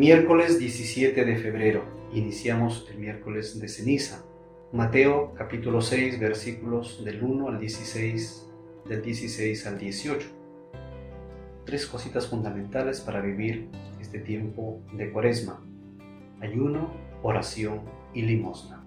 Miércoles 17 de febrero. Iniciamos el miércoles de ceniza. Mateo capítulo 6 versículos del 1 al 16, del 16 al 18. Tres cositas fundamentales para vivir este tiempo de cuaresma. Ayuno, oración y limosna.